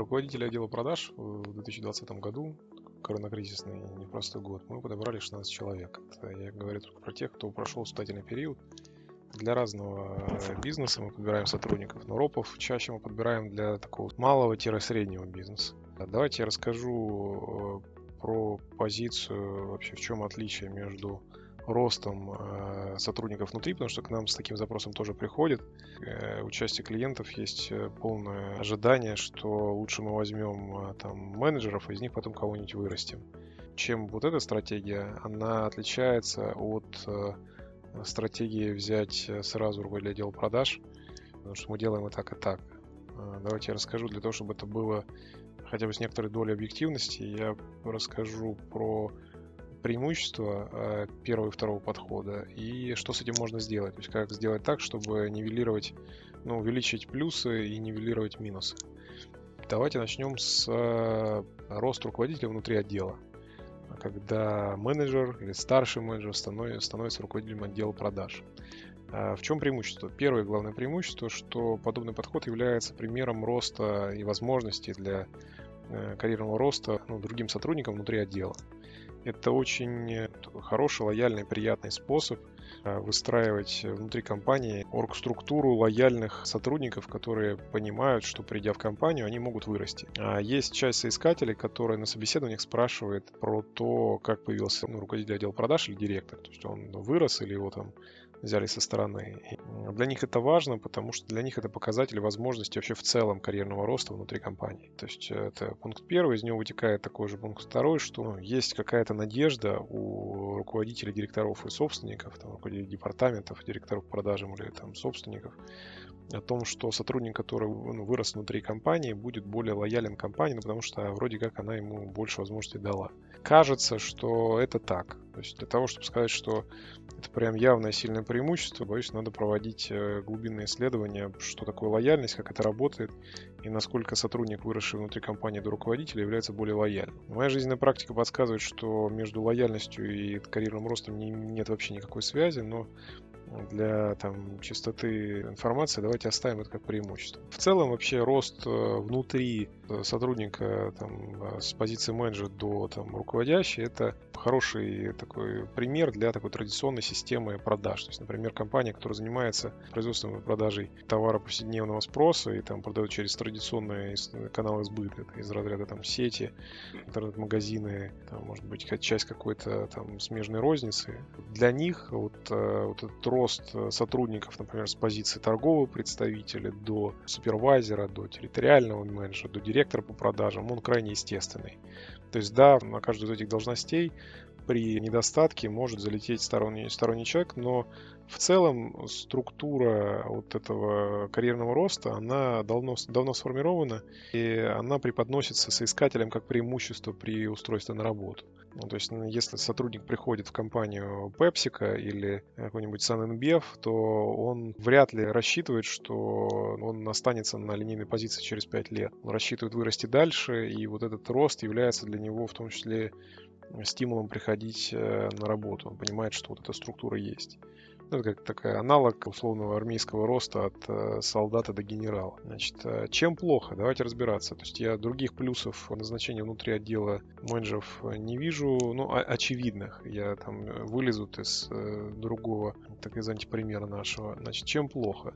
Руководителя отдела продаж в 2020 году, коронакризисный непростой год, мы подобрали 16 человек. Это я говорю только про тех, кто прошел испытательный период. Для разного бизнеса мы подбираем сотрудников, но ропов чаще мы подбираем для такого малого-среднего бизнеса. Давайте я расскажу э, про позицию, вообще в чем отличие между ростом э, сотрудников внутри, потому что к нам с таким запросом тоже приходит. Э, у части клиентов есть э, полное ожидание, что лучше мы возьмем там менеджеров, и из них потом кого-нибудь вырастим. Чем вот эта стратегия, она отличается от стратегии взять сразу руководителя отдела продаж, потому что мы делаем и так, и так. Давайте я расскажу для того, чтобы это было хотя бы с некоторой долей объективности. Я расскажу про преимущества э, первого и второго подхода и что с этим можно сделать. То есть как сделать так, чтобы нивелировать, ну, увеличить плюсы и нивелировать минусы. Давайте начнем с э, роста руководителя внутри отдела. Когда менеджер или старший менеджер становится, становится руководителем отдела продаж. А в чем преимущество? Первое главное преимущество, что подобный подход является примером роста и возможностей для э, карьерного роста ну, другим сотрудникам внутри отдела. Это очень э, хороший, лояльный, приятный способ выстраивать внутри компании оргструктуру лояльных сотрудников, которые понимают, что придя в компанию, они могут вырасти. А есть часть соискателей, которые на собеседованиях спрашивают про то, как появился ну, руководитель отдела продаж или директор. То есть он вырос или его там взяли со стороны. И для них это важно, потому что для них это показатель возможности вообще в целом карьерного роста внутри компании. То есть э, это пункт первый, из него вытекает такой же пункт второй, что ну, есть какая-то надежда у руководителей, директоров и собственников, там, руководителей департаментов, директоров продажам или там собственников, о том, что сотрудник, который ну, вырос внутри компании, будет более лоялен компании, ну, потому что вроде как она ему больше возможностей дала. Кажется, что это так. То есть для того, чтобы сказать, что это прям явное сильное преимущество, боюсь, надо проводить э, глубинные исследования, что такое лояльность, как это работает, и насколько сотрудник, выросший внутри компании до руководителя, является более лояльным. Моя жизненная практика подсказывает, что между лояльностью и карьерным ростом нет вообще никакой связи, но для там, чистоты информации давайте оставим это как преимущество. В целом вообще рост э, внутри э, сотрудника там, э, с позиции менеджера до там, руководящей это хороший такой пример для такой традиционной системы продаж. То есть, например, компания, которая занимается производством и продажей товара повседневного спроса и там продает через традиционные каналы сбыта, из разряда там сети, интернет-магазины, там, может быть, часть какой-то там смежной розницы. Для них вот, вот этот рост э, сотрудников, например, с позиции торгового представителя до супервайзера, до территориального менеджера, до директора по продажам, он крайне естественный. То есть, да, на каждую из этих должностей при недостатке может залететь сторонний, сторонний человек, но в целом структура вот этого карьерного роста, она давно, давно сформирована, и она преподносится соискателям как преимущество при устройстве на работу. Ну, то есть, если сотрудник приходит в компанию PepsiCo или какой-нибудь SunNBF, то он вряд ли рассчитывает, что он останется на линейной позиции через 5 лет. Он рассчитывает вырасти дальше, и вот этот рост является для него в том числе стимулом приходить э, на работу. Он понимает, что вот эта структура есть. Ну, это как такой аналог условного армейского роста от э, солдата до генерала. Значит, э, чем плохо? Давайте разбираться. То есть я других плюсов назначения внутри отдела менеджеров не вижу, ну, очевидных. Я там вылезут из э, другого, так сказать, примера нашего. Значит, чем плохо?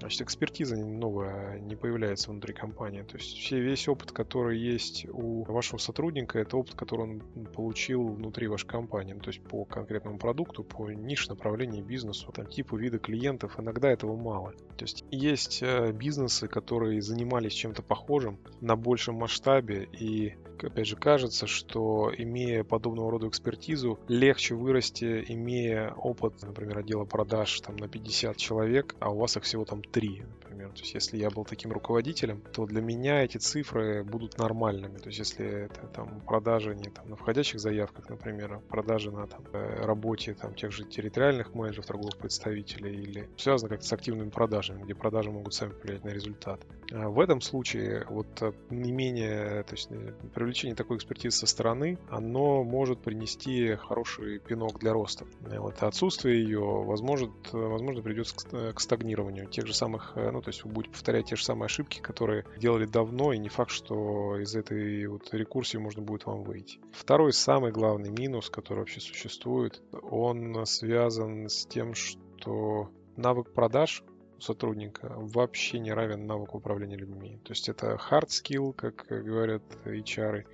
Значит, экспертиза новая не появляется внутри компании. То есть все, весь опыт, который есть у вашего сотрудника, это опыт, который он получил внутри вашей компании. Ну, то есть по конкретному продукту, по ниш направлению бизнесу, там, типу вида клиентов. Иногда этого мало. То есть есть э, бизнесы, которые занимались чем-то похожим на большем масштабе и опять же, кажется, что имея подобного рода экспертизу, легче вырасти, имея опыт, например, отдела продаж там, на 50 человек, а у вас их всего там 3, например. То есть, если я был таким руководителем, то для меня эти цифры будут нормальными. То есть, если это там продажи не там, на входящих заявках, например, а продажи на там, э, работе там, тех же территориальных менеджеров, торговых представителей или связано как-то с активными продажами, где продажи могут сами повлиять на результат. А в этом случае вот э, не менее, то есть э, привлечение такой экспертизы со стороны, оно может принести хороший пинок для роста. Вот отсутствие ее, возможно, возможно придет к стагнированию тех же самых, ну, То есть вы будете повторять те же самые ошибки, которые делали давно, и не факт, что из этой вот рекурсии можно будет вам выйти. Второй, самый главный минус, который вообще существует, он связан с тем, что навык продаж сотрудника вообще не равен навыку управления людьми. То есть это hard skill, как говорят HR,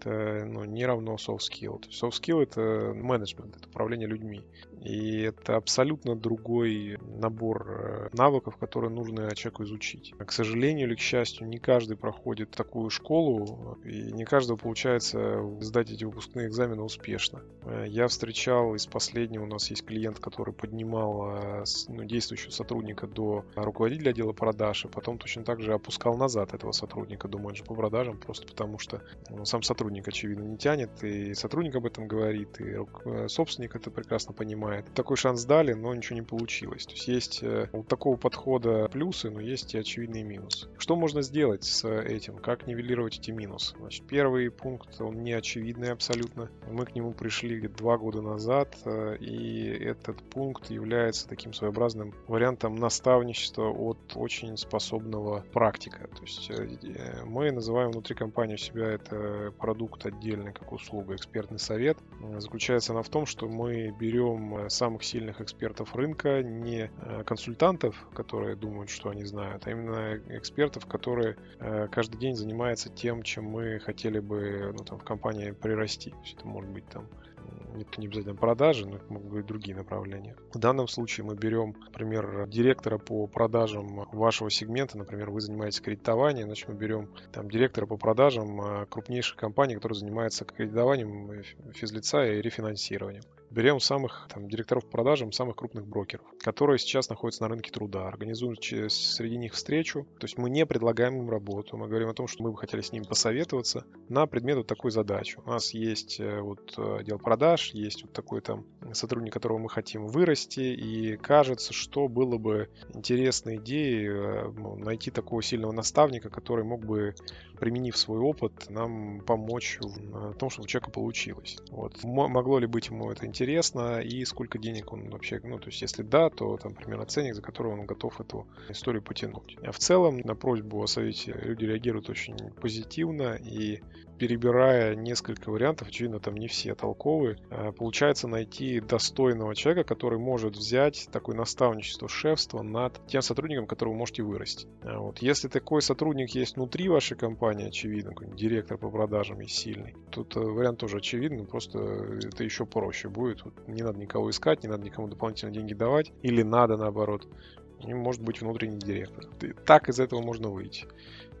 это ну, не равно soft skill. Soft skill это менеджмент, это управление людьми. И это абсолютно другой набор э, навыков, которые нужно человеку изучить. К сожалению или к счастью, не каждый проходит такую школу, и не каждого получается сдать эти выпускные экзамены успешно. Э, я встречал из последнего, у нас есть клиент, который поднимал э, ну, действующего сотрудника до руководителя отдела продаж, и потом точно так же опускал назад этого сотрудника до менеджера по продажам, просто потому что ну, сам сотрудник, очевидно, не тянет, и сотрудник об этом говорит, и собственник это прекрасно понимает. Такой шанс дали, но ничего не получилось. То есть есть э, у такого подхода плюсы, но есть и очевидные минусы. Что можно сделать с этим? Как нивелировать эти минусы? Значит, первый пункт, он не очевидный абсолютно. Мы к нему пришли два года назад, э, и этот пункт является таким своеобразным вариантом наставничества от очень способного практика. То есть э, мы называем внутри компании у себя это продукт отдельный, как услуга, экспертный совет. Заключается она в том, что мы берем самых сильных экспертов рынка, не э, консультантов, которые думают, что они знают, а именно экспертов, которые э, каждый день занимаются тем, чем мы хотели бы ну, там, в компании прирасти. То есть это может быть там это не обязательно продажи, но это могут быть другие направления. В данном случае мы берем, например, директора по продажам вашего сегмента, например, вы занимаетесь кредитованием, значит мы берем там директора по продажам э, крупнейшей компании, которая занимается кредитованием физлица и рефинансированием. Берем самых там, директоров по продажам самых крупных брокеров, которые сейчас находятся на рынке труда, организуем среди них встречу. То есть мы не предлагаем им работу, мы говорим о том, что мы бы хотели с ними посоветоваться на предмет вот такой задачи. У нас есть э, вот э, отдел продаж, есть вот такой там сотрудник, которого мы хотим вырасти, и кажется, что было бы интересной идеей э, ну, найти такого сильного наставника, который мог бы, применив свой опыт, нам помочь в том, чтобы у человека получилось. Вот. Могло ли быть ему это интересно? Интересно и сколько денег он вообще, ну, то есть если да, то там примерно ценник, за который он готов эту историю потянуть. А в целом на просьбу о совете люди реагируют очень позитивно и перебирая несколько вариантов, очевидно, там не все толковые, а, получается найти достойного человека, который может взять такое наставничество, шефство над тем сотрудником, которого вы можете вырасти. А вот. Если такой сотрудник есть внутри вашей компании, очевидно, директор по продажам есть сильный, тут э, вариант тоже очевидный, просто это еще проще будет. Вот не надо никого искать, не надо никому дополнительные деньги давать, или надо наоборот. И может быть внутренний директор. Так из этого можно выйти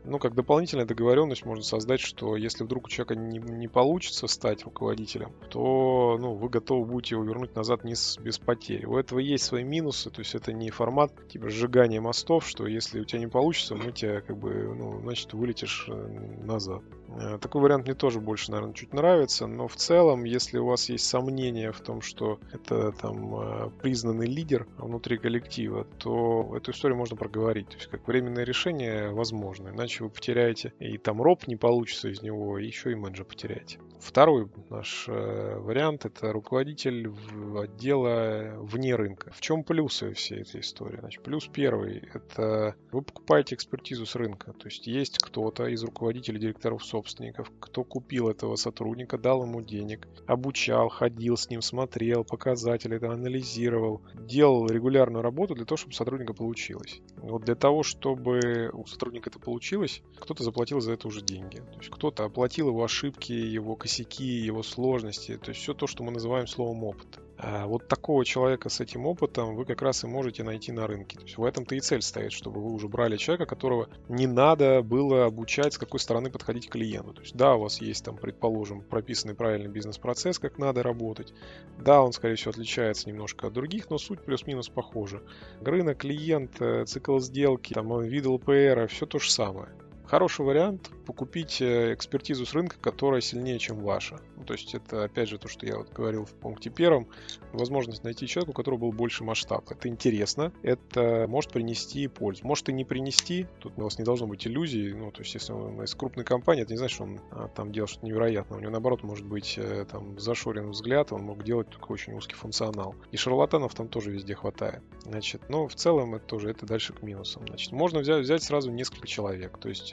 ну, как дополнительная договоренность можно создать, что если вдруг у человека не, не получится стать руководителем, то ну, вы готовы будете его вернуть назад не с, без потери. У этого есть свои минусы, то есть это не формат типа сжигания мостов, что если у тебя не получится, мы тебя как бы, ну, значит, вылетишь э, назад. Э, такой вариант мне тоже больше, наверное, чуть нравится, но в целом, если у вас есть сомнения в том, что это там э, признанный лидер внутри коллектива, то эту историю можно проговорить. То есть как временное решение возможно, иначе вы потеряете и там роб не получится из него, и еще и менеджер потеряете. Второй наш э, вариант это руководитель отдела вне рынка. В чем плюсы всей этой истории? Значит, плюс первый это вы покупаете экспертизу с рынка. То есть есть кто-то из руководителей директоров собственников, кто купил этого сотрудника, дал ему денег, обучал, ходил с ним, смотрел показатели, это анализировал, делал регулярную работу для того, чтобы сотрудника получилось. Вот для того, чтобы у сотрудника это получилось, кто-то заплатил за это уже деньги. То есть кто-то оплатил его ошибки, его косяки, его сложности, то есть все то, что мы называем словом опыт. А вот такого человека с этим опытом вы как раз и можете найти на рынке. То есть в этом-то и цель стоит, чтобы вы уже брали человека, которого не надо было обучать, с какой стороны подходить к клиенту. То есть да, у вас есть там, предположим, прописанный правильный бизнес-процесс, как надо работать. Да, он, скорее всего, отличается немножко от других, но суть плюс-минус похожа. Рынок, клиент, э, цикл сделки, там, вид ЛПР, все то же самое. Хороший вариант покупить э, экспертизу с рынка, которая сильнее, чем ваша. Ну, то есть это, опять же, то, что я вот говорил в пункте первом, возможность найти человека, у которого был больше масштаб. Это интересно, это может принести пользу. Может и не принести, тут у вас не должно быть иллюзий, ну, то есть если он из крупной компании, это не значит, что он а, там делал что-то невероятное. У него, наоборот, может быть э, там зашорен взгляд, он мог делать только очень узкий функционал. И шарлатанов там тоже везде хватает. Значит, но в целом это тоже, это дальше к минусам. Значит, можно взять, взять сразу несколько человек. То есть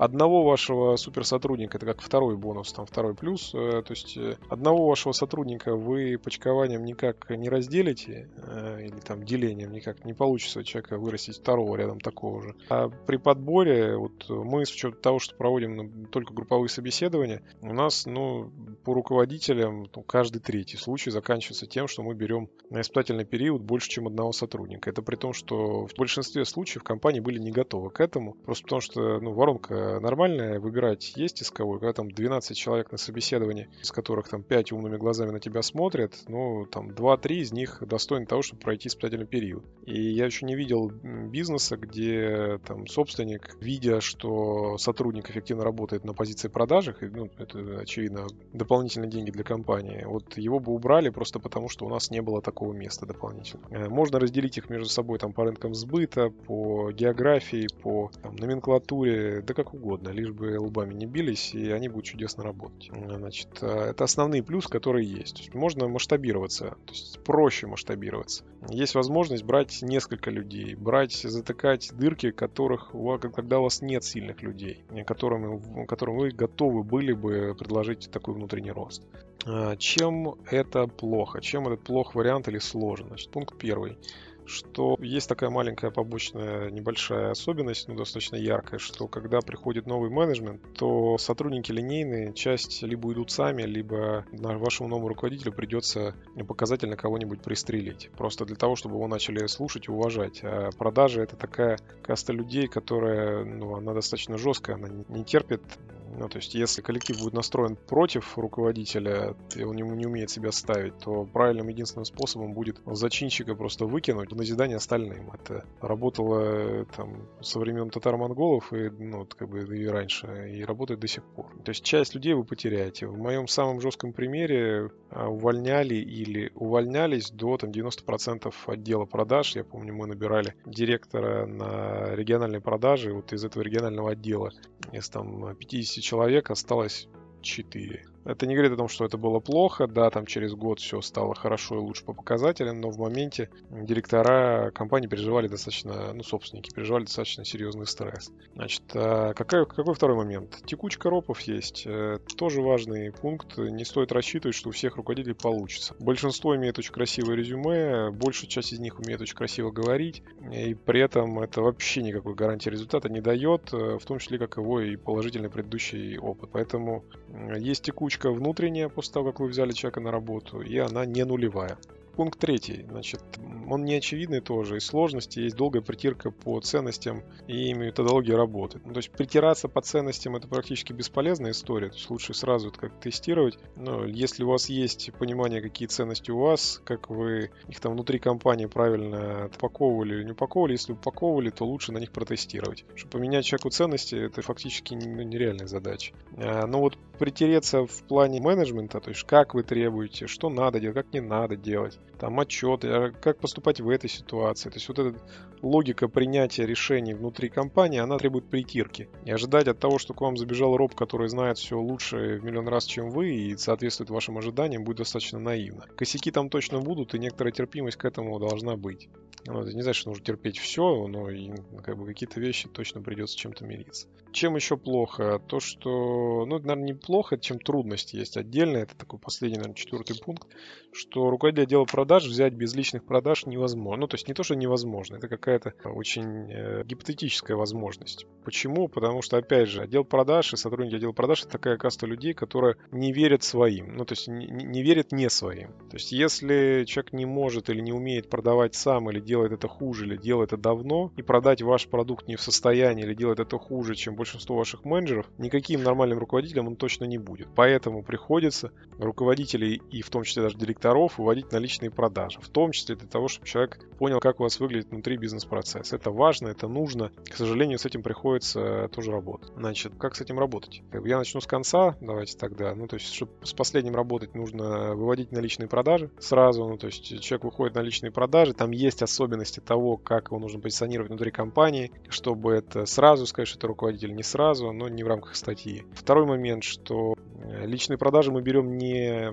одного вашего суперсотрудника, это как второй бонус, там второй плюс, э, то есть э, одного вашего сотрудника вы почкованием никак не разделите, э, или там делением никак не получится человека вырастить второго рядом такого же. А при подборе, вот мы с учетом того, что проводим ну, только групповые собеседования, у нас, ну, по руководителям ну, каждый третий случай заканчивается тем, что мы берем на испытательный период больше, чем одного сотрудника. Это при том, что в большинстве случаев компании были не готовы к этому, просто потому что, ну, воронка нормальная, выбирать есть из кого, когда там 12 человек на собеседовании, из которых там 5 умными глазами на тебя смотрят, ну, там 2-3 из них достойны того, чтобы пройти испытательный период. И я еще не видел бизнеса, где там собственник, видя, что сотрудник эффективно работает на позиции продажи, ну, это, очевидно, дополнительные деньги для компании, вот его бы убрали просто потому, что у нас не было такого места дополнительно. Э, можно разделить их между собой там по рынкам сбыта, по географии, по там, номенклатуре, да как угодно, лишь бы лбами не бились, и они будут чудесно работать. Значит, э, это основные плюсы, которые есть. То есть можно масштабироваться, то есть проще масштабироваться. Есть возможность брать несколько людей, брать, затыкать дырки, которых, когда у вас нет сильных людей, которым, которым вы готовы были бы предложить такой внутренний рост. Э, чем это плохо? Чем этот плох вариант или? Значит, пункт первый что есть такая маленькая побочная небольшая особенность, но достаточно яркая, что когда приходит новый менеджмент, то сотрудники линейные часть либо идут сами, либо вашему новому руководителю придется показательно кого-нибудь пристрелить. Просто для того, чтобы его начали слушать и уважать. А продажи это такая каста людей, которая, ну, она достаточно жесткая, она не терпит ну, то есть, если коллектив будет настроен против руководителя, и он не, не умеет себя ставить, то правильным единственным способом будет зачинщика просто выкинуть в назидание остальным. Это работало там со времен татар-монголов и, ну, как бы и раньше, и работает до сих пор. То есть, часть людей вы потеряете. В моем самом жестком примере а, увольняли или увольнялись до там 90% отдела продаж. Я помню, мы набирали директора на региональной продажи, вот из этого регионального отдела из там 50 человек осталось 4. Это не говорит о том, что это было плохо, да, там через год все стало хорошо и лучше по показателям, но в моменте директора компании переживали достаточно, ну, собственники переживали достаточно серьезный стресс. Значит, а какой, какой второй момент? Текучка ропов есть, э, тоже важный пункт, не стоит рассчитывать, что у всех руководителей получится. Большинство имеет очень красивое резюме, большая часть из них умеет очень красиво говорить, и при этом это вообще никакой гарантии результата не дает, э, в том числе как его и положительный предыдущий опыт. Поэтому есть текучка текучка внутренняя после того, как вы взяли человека на работу, и она не нулевая. Пункт третий. Значит, он не очевидный тоже. Из сложности есть долгая притирка по ценностям и методологии работы. Ну, то есть притираться по ценностям это практически бесполезная история. То есть лучше сразу это как тестировать. Но если у вас есть понимание, какие ценности у вас, как вы их там внутри компании правильно упаковывали или не упаковывали, если упаковывали, то лучше на них протестировать. Чтобы поменять человеку ценности, это фактически нереальная задача. А, но вот притереться в плане менеджмента, то есть как вы требуете, что надо делать, как не надо делать, там отчеты, а как поступать в этой ситуации. То есть вот эта логика принятия решений внутри компании, она требует притирки. И ожидать от того, что к вам забежал роб, который знает все лучше в миллион раз, чем вы, и соответствует вашим ожиданиям, будет достаточно наивно. Косяки там точно будут, и некоторая терпимость к этому должна быть. Ну, это не значит, что нужно терпеть все, но и, как бы, какие-то вещи точно придется чем-то мириться. Чем еще плохо? То, что, ну, это, наверное, неплохо, чем трудности есть отдельно. Это такой последний, наверное, четвертый пункт, что руководитель отдела продаж взять без личных продаж невозможно. Ну, то есть не то, что невозможно, это какая-то очень э, гипотетическая возможность. Почему? Потому что, опять же, отдел продаж и сотрудники отдела продаж это такая каста людей, которые не верят своим. Ну, то есть не, не верят не своим. То есть если человек не может или не умеет продавать сам, или делает это хуже, или делает это давно, и продать ваш продукт не в состоянии, или делает это хуже, чем большинство ваших менеджеров, никаким нормальным руководителем он точно не будет. Поэтому приходится руководителей и в том числе даже директоров выводить на личные личные продажи, в том числе для того, чтобы человек понял, как у вас выглядит внутри бизнес-процесс. Это важно, это нужно. К сожалению, с этим приходится тоже работать. Значит, как с этим работать? Я начну с конца, давайте тогда. Ну, то есть, чтобы с последним работать, нужно выводить наличные продажи сразу. Ну, то есть, человек выходит на личные продажи, там есть особенности того, как его нужно позиционировать внутри компании, чтобы это сразу сказать, что это руководитель, не сразу, но не в рамках статьи. Второй момент, что личные продажи мы берем не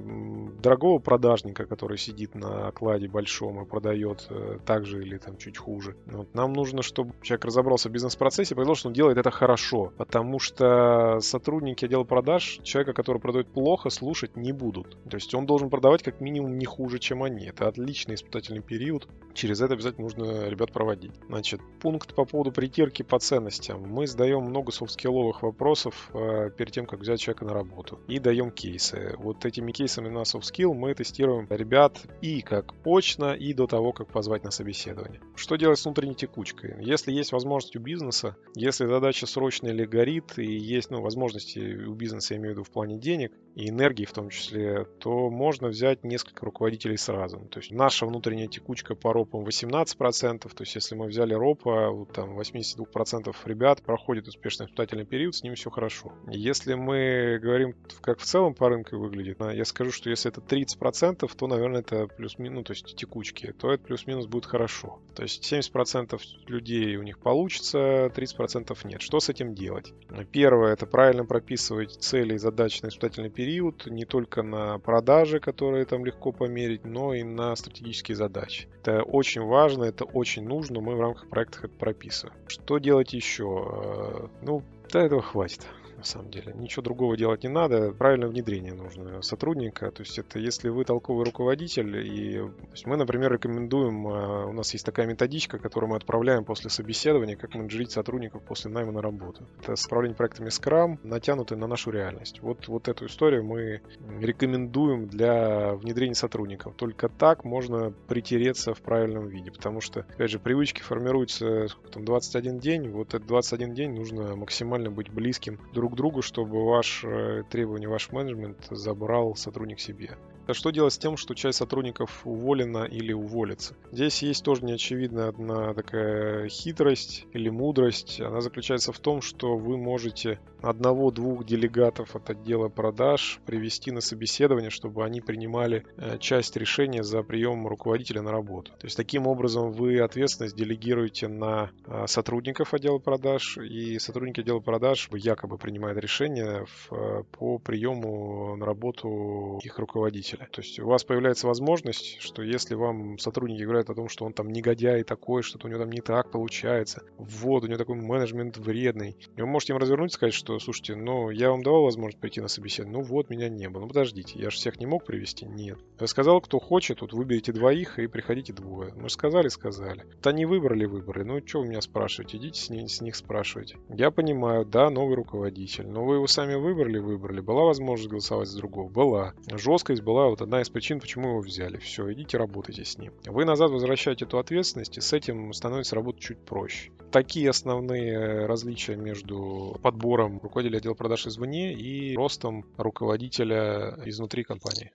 дорогого продажника, который сидит на окладе большом и продает э, так же или там чуть хуже. Вот. Нам нужно, чтобы человек разобрался в бизнес-процессе, понял, что он делает это хорошо. Потому что сотрудники отдела продаж человека, который продает плохо, слушать не будут. То есть он должен продавать как минимум не хуже, чем они. Это отличный испытательный период. Через это обязательно нужно ребят проводить. Значит, пункт по поводу притирки по ценностям. Мы задаем много софт-скилловых вопросов э, перед тем, как взять человека на работу и даем кейсы. Вот этими кейсами на soft skill мы тестируем ребят и как очно, и до того, как позвать на собеседование. Что делать с внутренней текучкой? Если есть возможность у бизнеса, если задача срочная или горит, и есть ну, возможности у бизнеса, я имею в виду в плане денег и энергии в том числе, то можно взять несколько руководителей сразу. То есть наша внутренняя текучка по ропам 18%, то есть если мы взяли ропа, там 82% ребят проходит успешный испытательный период, с ними все хорошо. Если мы говорим как в целом по рынку выглядит, я скажу, что если это 30%, то, наверное, это плюс-минус, ну, то есть текучки, то это плюс-минус будет хорошо. То есть 70% людей у них получится, 30% нет. Что с этим делать? Первое, это правильно прописывать цели и задачи на испытательный период, не только на продажи, которые там легко померить, но и на стратегические задачи. Это очень важно, это очень нужно, мы в рамках проекта это прописываем. Что делать еще? Э, ну, до этого хватит на самом деле. Ничего другого делать не надо. Правильное внедрение нужно сотрудника. То есть это если вы толковый руководитель, и мы, например, рекомендуем, а, у нас есть такая методичка, которую мы отправляем после собеседования, как менеджерить сотрудников после найма на работу. Это с проектами Scrum, натянутый на нашу реальность. Вот, вот эту историю мы рекомендуем для внедрения сотрудников. Только так можно притереться в правильном виде, потому что, опять же, привычки формируются там, 21 день, вот этот 21 день нужно максимально быть близким друг друг другу, чтобы ваш э, требование, ваш менеджмент забрал сотрудник себе. А что делать с тем, что часть сотрудников уволена или уволится? Здесь есть тоже неочевидная одна такая хитрость или мудрость. Она заключается в том, что вы можете одного-двух делегатов от отдела продаж привести на собеседование, чтобы они принимали э, часть решения за прием руководителя на работу. То есть таким образом вы ответственность делегируете на э, сотрудников отдела продаж, и сотрудники отдела продаж якобы принимают решение э, по приему на работу их руководителя руководителя. То есть у вас появляется возможность, что если вам сотрудники говорят о том, что он там негодяй такой, что-то у него там не так получается, вот, у него такой менеджмент вредный, и вы можете им развернуть и сказать, что, слушайте, ну, я вам давал возможность прийти на собеседование, ну вот, меня не было. Ну, подождите, я же всех не мог привести? Нет. Я сказал, кто хочет, вот выберите двоих и приходите двое. Мы же сказали, сказали. Вот они выбрали, выбрали. Ну, что вы меня спрашиваете? Идите с, них, с них спрашивайте. Я понимаю, да, новый руководитель, но вы его сами выбрали, выбрали. Была возможность голосовать за другого? Была. Жесткость была вот одна из причин, почему его взяли. Все, идите работайте с ним. Вы назад возвращаете эту ответственность, и с этим становится работа чуть проще. Такие основные различия между подбором руководителя отдела продаж извне и ростом руководителя изнутри компании.